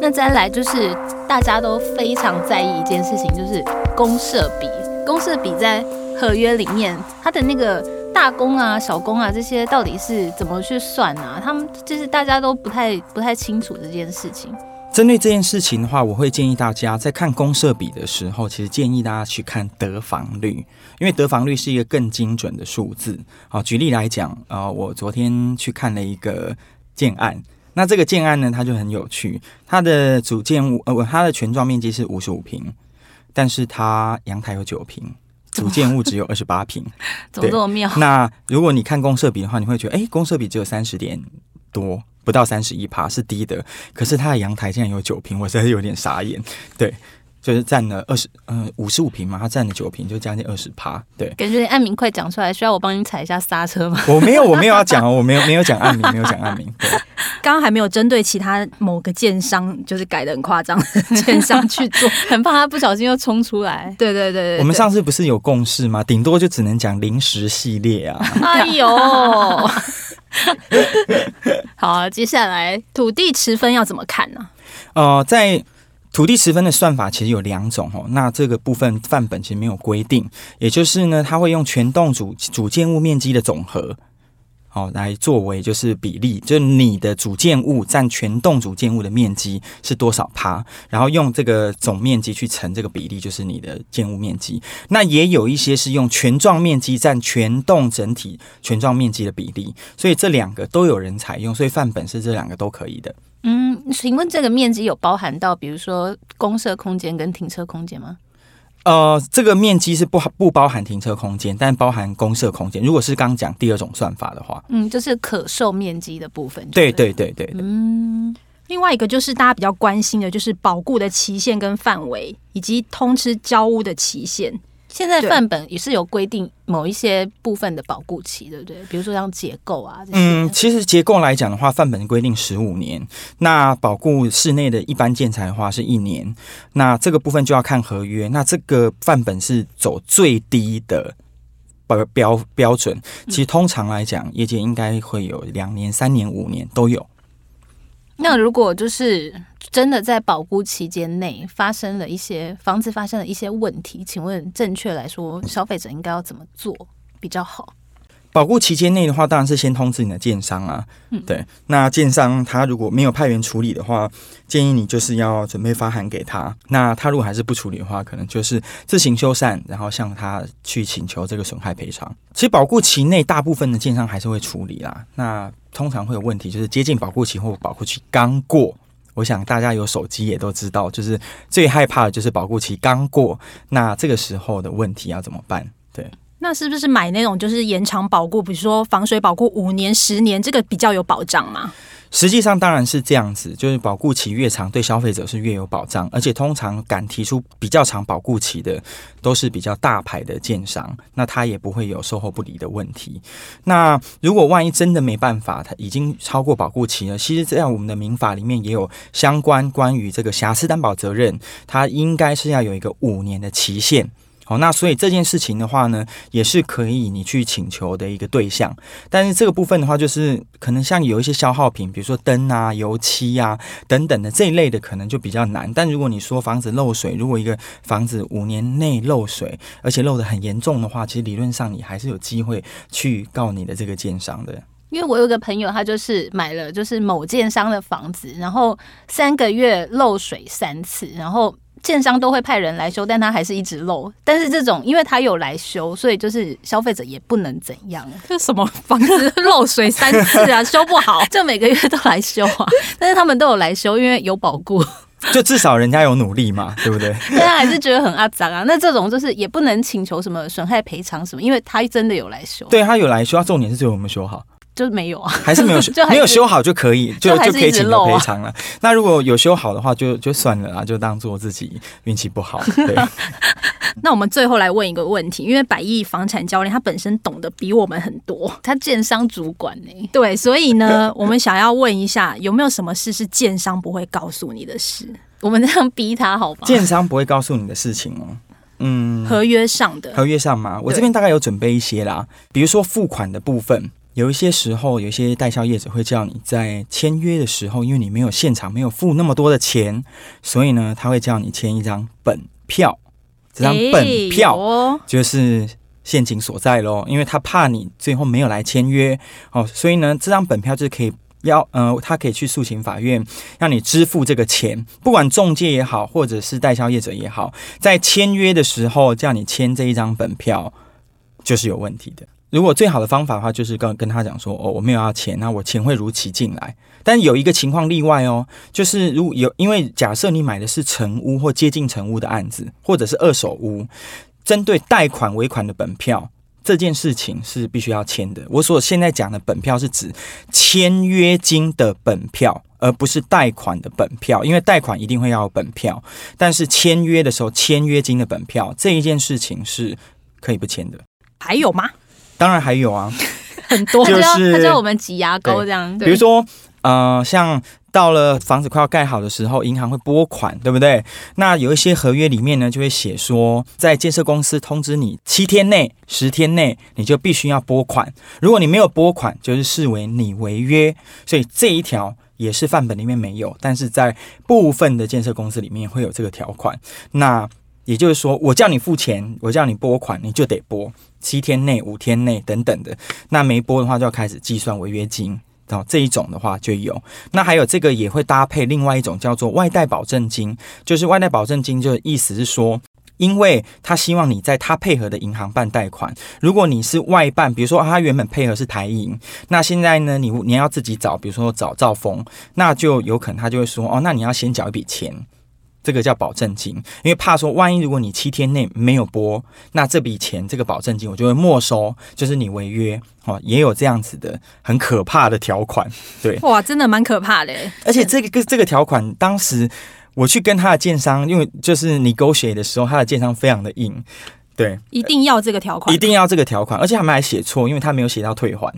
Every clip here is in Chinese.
那再来就是大家都非常在意一件事情，就是公设比。公设比在合约里面，它的那个大工啊、小工啊这些到底是怎么去算啊？他们就是大家都不太不太清楚这件事情。针对这件事情的话，我会建议大家在看公设比的时候，其实建议大家去看得房率，因为得房率是一个更精准的数字。好，举例来讲，呃，我昨天去看了一个建案。那这个建案呢，它就很有趣。它的主建物呃，它的全幢面积是五十五平，但是它阳台有九平，主建物只有二十八平，怎么这么妙？那如果你看公社比的话，你会觉得，哎，公社比只有三十点多，不到三十一趴，是低的。可是它的阳台竟然有九平，我实在是有点傻眼。对。就是占了二十，嗯，五十五平嘛，它占了九平，就将近二十趴。对，感觉案名快讲出来，需要我帮你踩一下刹车吗？我没有，我没有要讲哦，我没有 没有讲案名，没有讲案名。对，刚刚还没有针对其他某个建商，就是改的很夸张的 建商去做，很怕他不小心又冲出来。对对对，对，对，我们上次不是有共识吗？顶多就只能讲零食系列啊。哎呦，好啊，接下来土地持分要怎么看呢？呃，在。土地持分的算法其实有两种哦，那这个部分范本其实没有规定，也就是呢，它会用全栋主主建物面积的总和，哦来作为就是比例，就是你的主建物占全栋主建物的面积是多少趴，然后用这个总面积去乘这个比例，就是你的建物面积。那也有一些是用全幢面积占全栋整体全幢面积的比例，所以这两个都有人采用，所以范本是这两个都可以的。嗯，请问这个面积有包含到，比如说公设空间跟停车空间吗？呃，这个面积是不不包含停车空间，但包含公设空间。如果是刚讲第二种算法的话，嗯，就是可售面积的部分。对对对对，对。嗯，另外一个就是大家比较关心的，就是保固的期限跟范围，以及通知交屋的期限。现在范本也是有规定某一些部分的保固期，对不对？比如说像结构啊这些。嗯，其实结构来讲的话，范本规定十五年。那保固室内的一般建材的话是一年。那这个部分就要看合约。那这个范本是走最低的标标标准。其实通常来讲，业界应该会有两年、三年、五年都有。那如果就是真的在保固期间内发生了一些房子发生了一些问题，请问正确来说，消费者应该要怎么做比较好？保固期间内的话，当然是先通知你的建商啊。嗯，对。那建商他如果没有派员处理的话，建议你就是要准备发函给他。那他如果还是不处理的话，可能就是自行修缮，然后向他去请求这个损害赔偿。其实保固期内，大部分的建商还是会处理啦。那通常会有问题，就是接近保护期或保护期刚过。我想大家有手机也都知道，就是最害怕的就是保护期刚过，那这个时候的问题要怎么办？对。那是不是买那种就是延长保固，比如说防水保固五年、十年，这个比较有保障吗？实际上当然是这样子，就是保固期越长，对消费者是越有保障，而且通常敢提出比较长保固期的，都是比较大牌的建商，那他也不会有售后不理的问题。那如果万一真的没办法，他已经超过保固期了，其实在我们的民法里面也有相关关于这个瑕疵担保责任，它应该是要有一个五年的期限。好，那所以这件事情的话呢，也是可以你去请求的一个对象。但是这个部分的话，就是可能像有一些消耗品，比如说灯啊、油漆啊等等的这一类的，可能就比较难。但如果你说房子漏水，如果一个房子五年内漏水，而且漏得很严重的话，其实理论上你还是有机会去告你的这个建商的。因为我有个朋友，他就是买了就是某建商的房子，然后三个月漏水三次，然后。建商都会派人来修，但他还是一直漏。但是这种，因为他有来修，所以就是消费者也不能怎样。这什么房子漏水三次啊，修不好就每个月都来修啊。但是他们都有来修，因为有保固，就至少人家有努力嘛，对不对？但他还是觉得很阿杂啊。那这种就是也不能请求什么损害赔偿什么，因为他真的有来修。对他有来修，他重点是最后有没有修好。就是没有啊，还是没有修，没有修好就可以，就就可以请求赔偿了。那如果有修好的话，就就算了啦，就当做自己运气不好。对。那我们最后来问一个问题，因为百亿房产教练他本身懂得比我们很多，他建商主管呢、欸。对，所以呢，我们想要问一下，有没有什么事是建商不会告诉你的事？我们这样逼他好吗？建商不会告诉你的事情哦。嗯，合约上的，合约上嘛，我这边大概有准备一些啦，比如说付款的部分。有一些时候，有一些代销业者会叫你在签约的时候，因为你没有现场没有付那么多的钱，所以呢，他会叫你签一张本票。这张本票就是陷阱所在喽，因为他怕你最后没有来签约哦，所以呢，这张本票就是可以要呃，他可以去诉请法院，让你支付这个钱，不管中介也好，或者是代销业者也好，在签约的时候叫你签这一张本票，就是有问题的。如果最好的方法的话，就是跟跟他讲说，哦，我没有要钱，那我钱会如期进来。但有一个情况例外哦，就是如果有，因为假设你买的是成屋或接近成屋的案子，或者是二手屋，针对贷款尾款的本票这件事情是必须要签的。我所现在讲的本票是指签约金的本票，而不是贷款的本票，因为贷款一定会要有本票，但是签约的时候签约金的本票这一件事情是可以不签的。还有吗？当然还有啊，很多就是他叫我们挤牙膏这样。比如说，呃，像到了房子快要盖好的时候，银行会拨款，对不对？那有一些合约里面呢，就会写说，在建设公司通知你七天内、十天内，你就必须要拨款。如果你没有拨款，就是视为你违约。所以这一条也是范本里面没有，但是在部分的建设公司里面会有这个条款。那也就是说，我叫你付钱，我叫你拨款，你就得拨。七天内、五天内等等的，那没拨的话就要开始计算违约金。哦，这一种的话就有。那还有这个也会搭配另外一种叫做外贷保证金，就是外贷保证金，就是意思是说，因为他希望你在他配合的银行办贷款，如果你是外办，比如说他原本配合是台银，那现在呢，你你要自己找，比如说找兆丰，那就有可能他就会说，哦，那你要先缴一笔钱。这个叫保证金，因为怕说万一如果你七天内没有播，那这笔钱这个保证金我就会没收，就是你违约哦，也有这样子的很可怕的条款，对，哇，真的蛮可怕的。而且这个这个条款，当时我去跟他的建商，因为就是 negotiate 的时候，他的建商非常的硬。对，一定要这个条款，一定要这个条款，而且他们还写错，因为他没有写到退还，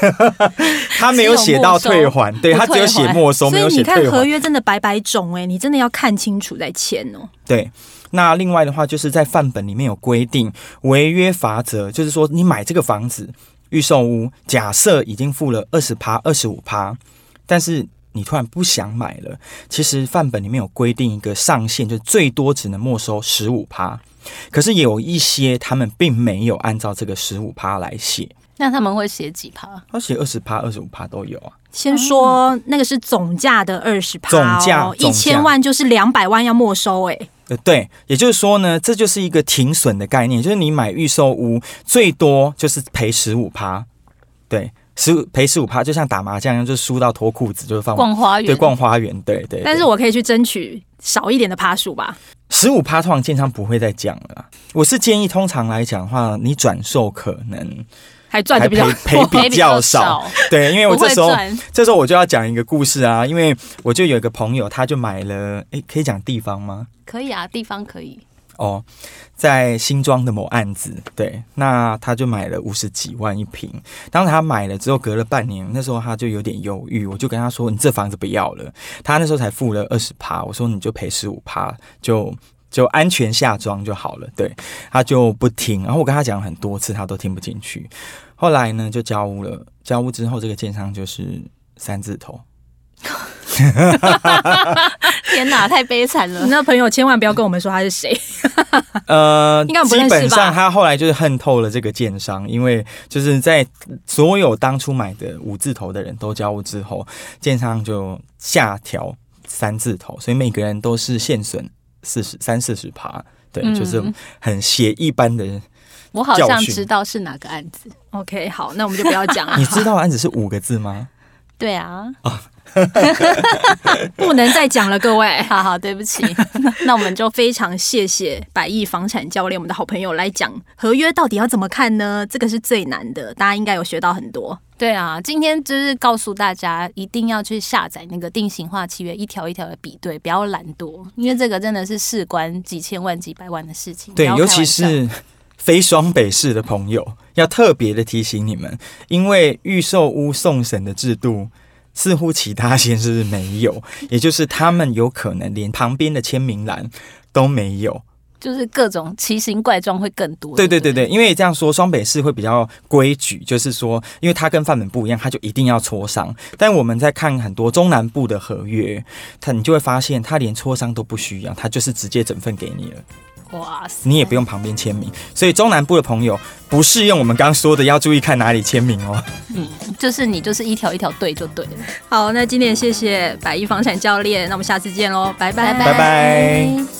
他没有写到退还，对，他只有写没收，没有写退还。所以你看合约真的白白种哎，你真的要看清楚再签哦。对，那另外的话就是在范本里面有规定违约罚则，就是说你买这个房子预售屋，假设已经付了二十趴、二十五趴，但是你突然不想买了，其实范本里面有规定一个上限，就最多只能没收十五趴。可是有一些他们并没有按照这个十五趴来写，那他们会写几趴？他写二十趴、二十五趴都有啊。先说那个是总价的二十趴，总价一千万就是两百万要没收哎、欸。呃，对，也就是说呢，这就是一个停损的概念，就是你买预售屋最多就是赔十五趴，对，十五赔十五趴，就像打麻将一样，就是输到脱裤子，就是放逛花园，对，逛花园，对对。但是我可以去争取少一点的趴数吧。十五趴通常建商不会再讲了。我是建议，通常来讲的话，你转售可能还赚的比较 赔比较少。对，因为我这时候这时候我就要讲一个故事啊，因为我就有一个朋友，他就买了，诶，可以讲地方吗？可以啊，地方可以。哦，在新庄的某案子，对，那他就买了五十几万一平。当时他买了之后，隔了半年，那时候他就有点犹豫，我就跟他说：“你这房子不要了。”他那时候才付了二十趴，我说：“你就赔十五趴，就就安全下庄就好了。”对，他就不听。然后我跟他讲很多次，他都听不进去。后来呢，就交屋了。交屋之后，这个建商就是三字头。天哪，太悲惨了！你那朋友千万不要跟我们说他是谁。呃，应该不认识吧？基本上他后来就是恨透了这个建商，因为就是在所有当初买的五字头的人都交屋之后，建商就下调三字头，所以每个人都是现损四十三四十趴。对，嗯、就是很血一般的。我好像知道是哪个案子。OK，好，那我们就不要讲了。你知道案子是五个字吗？对啊。哦 不能再讲了，各位，好好，对不起。那我们就非常谢谢百亿房产教练，我们的好朋友来讲合约到底要怎么看呢？这个是最难的，大家应该有学到很多。对啊，今天就是告诉大家，一定要去下载那个定型化契约，一条一条的比对，不要懒惰，因为这个真的是事关几千万、几百万的事情。对，尤其是非双北市的朋友，要特别的提醒你们，因为预售屋送审的制度。似乎其他县市是没有，也就是他们有可能连旁边的签名栏都没有，就是各种奇形怪状会更多。对对对对，因为这样说，双北市会比较规矩，就是说，因为它跟范本不一样，它就一定要磋商。但我们在看很多中南部的合约，它你就会发现，它连磋商都不需要，它就是直接整份给你了。哇塞！你也不用旁边签名，所以中南部的朋友不适用我们刚刚说的，要注意看哪里签名哦。嗯，就是你就是一条一条对就对了。好，那今天谢谢百亿房产教练，那我们下次见喽，拜拜拜拜。